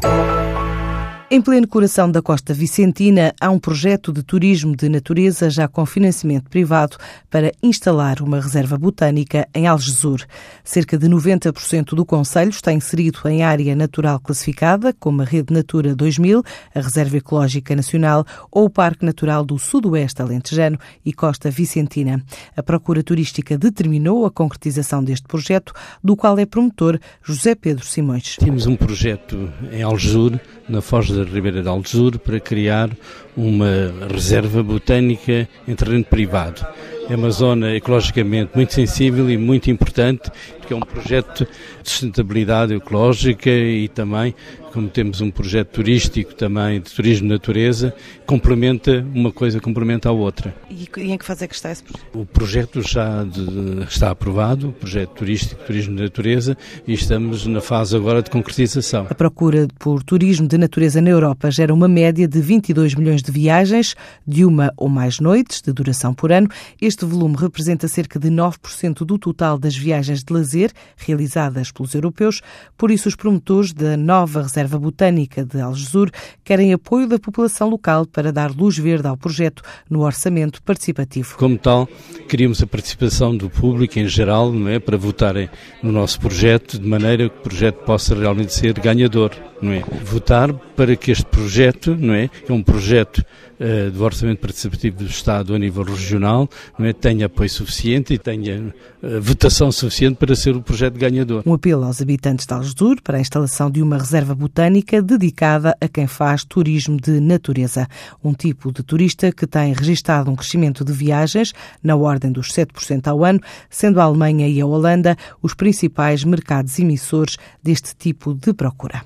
Bye. Em pleno coração da Costa Vicentina, há um projeto de turismo de natureza já com financiamento privado para instalar uma reserva botânica em Algesur. Cerca de 90% do Conselho está inserido em área natural classificada, como a Rede Natura 2000, a Reserva Ecológica Nacional ou o Parque Natural do Sudoeste Alentejano e Costa Vicentina. A procura turística determinou a concretização deste projeto, do qual é promotor José Pedro Simões. Temos um projeto em Algesur, na Foz Ribeira de Algesur, para criar uma reserva botânica em terreno privado. É uma zona ecologicamente muito sensível e muito importante, porque é um projeto de sustentabilidade ecológica e também, como temos um projeto turístico também de turismo de natureza, complementa uma coisa complementa a outra. E em que fase é que está esse projeto? O projeto já de, está aprovado, o projeto turístico de turismo de natureza, e estamos na fase agora de concretização. A procura por turismo de natureza na Europa gera uma média de 22 milhões de viagens, de uma ou mais noites de duração por ano. Este volume representa cerca de 9% do total das viagens de lazer realizadas pelos europeus. Por isso, os promotores da nova Reserva Botânica de Algesur querem apoio da população local para dar luz verde ao projeto no orçamento participativo. Como tal, queríamos a participação do público em geral, não é, para votarem no nosso projeto, de maneira que o projeto possa realmente ser ganhador, não é? Votar para que este projeto, não é, que é um projeto uh, do orçamento participativo do Estado a nível regional, não é, tenha apoio suficiente e tenha uh, votação suficiente para ser o projeto ganhador. Um apelo aos habitantes de Algesur para a instalação de uma reserva botânica dedicada a quem faz turismo de natureza, um tipo de turista que tem registado um crescimento de viagens na ordem dos 7% ao ano, sendo a Alemanha e a Holanda os principais mercados emissores deste tipo de procura.